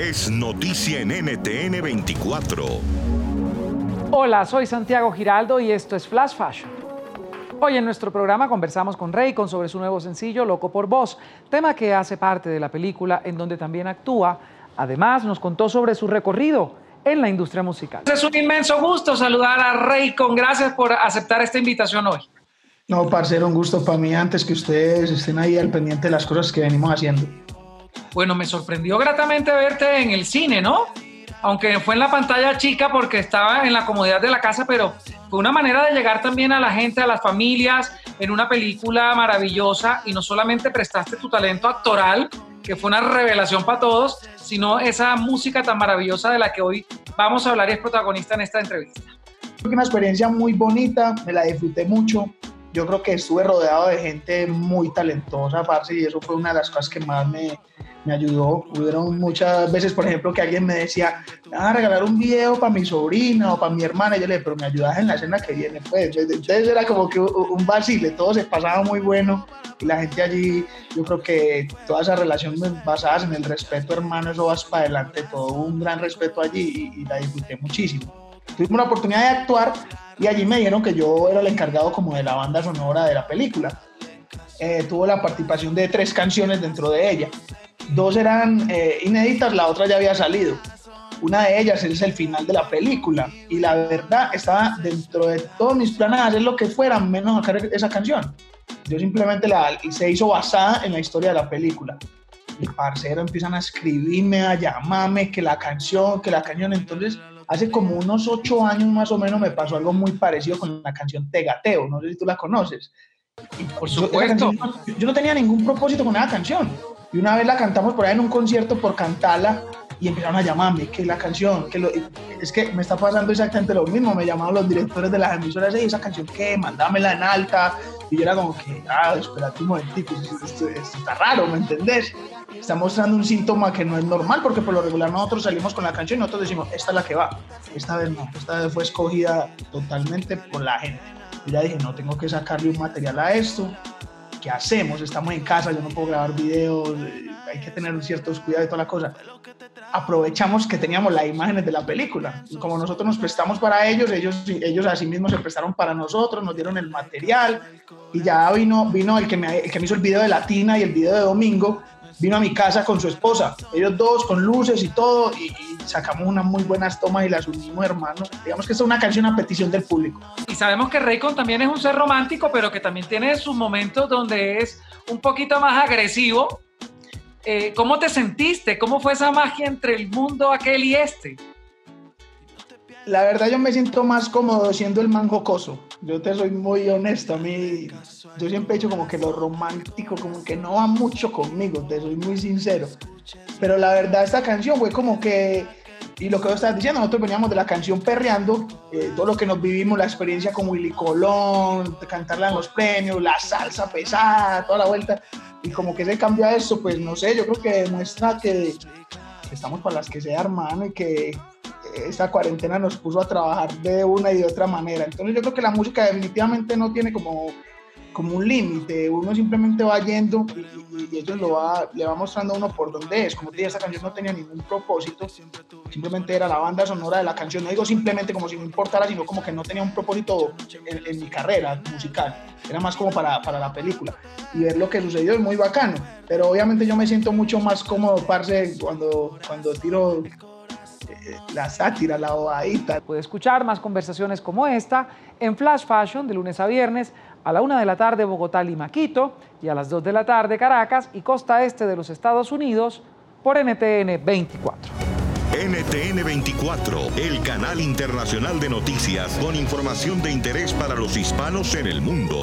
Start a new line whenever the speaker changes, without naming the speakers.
es noticia en NTN 24.
Hola, soy Santiago Giraldo y esto es Flash Fashion. Hoy en nuestro programa conversamos con Raycon sobre su nuevo sencillo Loco por Voz, tema que hace parte de la película en donde también actúa. Además, nos contó sobre su recorrido en la industria musical.
Es un inmenso gusto saludar a Raycon. Gracias por aceptar esta invitación hoy.
No, parcero, un gusto para mí antes que ustedes estén ahí al pendiente de las cosas que venimos haciendo.
Bueno, me sorprendió gratamente verte en el cine, ¿no? Aunque fue en la pantalla chica porque estaba en la comodidad de la casa, pero fue una manera de llegar también a la gente, a las familias, en una película maravillosa y no solamente prestaste tu talento actoral, que fue una revelación para todos, sino esa música tan maravillosa de la que hoy vamos a hablar y es protagonista en esta entrevista.
Fue una experiencia muy bonita, me la disfruté mucho. Yo creo que estuve rodeado de gente muy talentosa, parce, y eso fue una de las cosas que más me, me ayudó. Hubieron muchas veces, por ejemplo, que alguien me decía, a regalar un video para mi sobrina o para mi hermana. Y yo le dije, pero me ayudas en la escena que viene, pues. Entonces era como que un vacile, todo se pasaba muy bueno. Y la gente allí, yo creo que toda esa relación basadas en el respeto, hermano, eso vas para adelante. Todo un gran respeto allí y, la disfruté muchísimo. Tuvimos la oportunidad de actuar y allí me dijeron que yo era el encargado como de la banda sonora de la película. Eh, tuvo la participación de tres canciones dentro de ella dos eran eh, inéditas, la otra ya había salido. Una de ellas es el final de la película y la verdad estaba dentro de todos mis planes hacer lo que fuera menos sacar esa canción. Yo simplemente la se hizo basada en la historia de la película. Y parcero empiezan a escribirme, a llamarme, que la canción, que la canción. Entonces, hace como unos ocho años más o menos me pasó algo muy parecido con la canción Tegateo. No sé si tú la conoces.
Por supuesto.
Yo, yo no tenía ningún propósito con esa canción y una vez la cantamos por ahí en un concierto por cantarla y empezaron a llamarme, que la canción, que es que me está pasando exactamente lo mismo, me llamaron los directores de las emisoras, y esa canción que, mandámela en alta, y yo era como que, ah, espérate un momentito, esto, está raro, ¿me entendés? Está mostrando un síntoma que no es normal, porque por lo regular nosotros salimos con la canción y nosotros decimos, esta es la que va, esta vez no, esta vez fue escogida totalmente por la gente. Y ya dije, no, tengo que sacarle un material a esto, ¿qué hacemos? Estamos en casa, yo no puedo grabar videos, eh, hay que tener ciertos cuidados y toda la cosa. Aprovechamos que teníamos las imágenes de la película. Como nosotros nos prestamos para ellos, ellos, ellos así mismos se prestaron para nosotros, nos dieron el material y ya vino, vino el, que me, el que me hizo el video de Latina y el video de Domingo, vino a mi casa con su esposa, ellos dos con luces y todo, y, sacamos unas muy buenas tomas y las unimos, hermano. Digamos que es una canción a petición del público.
Y sabemos que Raycon también es un ser romántico, pero que también tiene sus momentos donde es un poquito más agresivo. Eh, ¿Cómo te sentiste? ¿Cómo fue esa magia entre el mundo aquel y este?
La verdad yo me siento más cómodo siendo el man jocoso. Yo te soy muy honesto, a mí yo siempre he dicho como que lo romántico como que no va mucho conmigo, te soy muy sincero. Pero la verdad esta canción fue como que y lo que vos estás diciendo, nosotros veníamos de la canción Perreando, eh, todo lo que nos vivimos, la experiencia con Willy Colón, cantarla en los premios, la salsa pesada, toda la vuelta, y como que se cambia eso, pues no sé, yo creo que demuestra que estamos para las que sea hermano y que esta cuarentena nos puso a trabajar de una y de otra manera. Entonces yo creo que la música definitivamente no tiene como, como un límite, uno simplemente va yendo y, ellos lo va, le va mostrando a uno por dónde es. Como te dije, esta canción no tenía ningún propósito, simplemente era la banda sonora de la canción. No digo simplemente como si no importara, sino como que no tenía un propósito en, mi carrera musical. Era más como para, para, la película. Y ver lo que sucedió es muy bacano. Pero obviamente yo me siento mucho más cómodo, parce, cuando, cuando tiro la sátira, la bobadita.
Puede escuchar más conversaciones como esta en Flash Fashion de lunes a viernes a la una de la tarde Bogotá, Lima, Quito y a las 2 de la tarde Caracas y costa este de los Estados Unidos por NTN 24.
NTN 24, el canal internacional de noticias con información de interés para los hispanos en el mundo.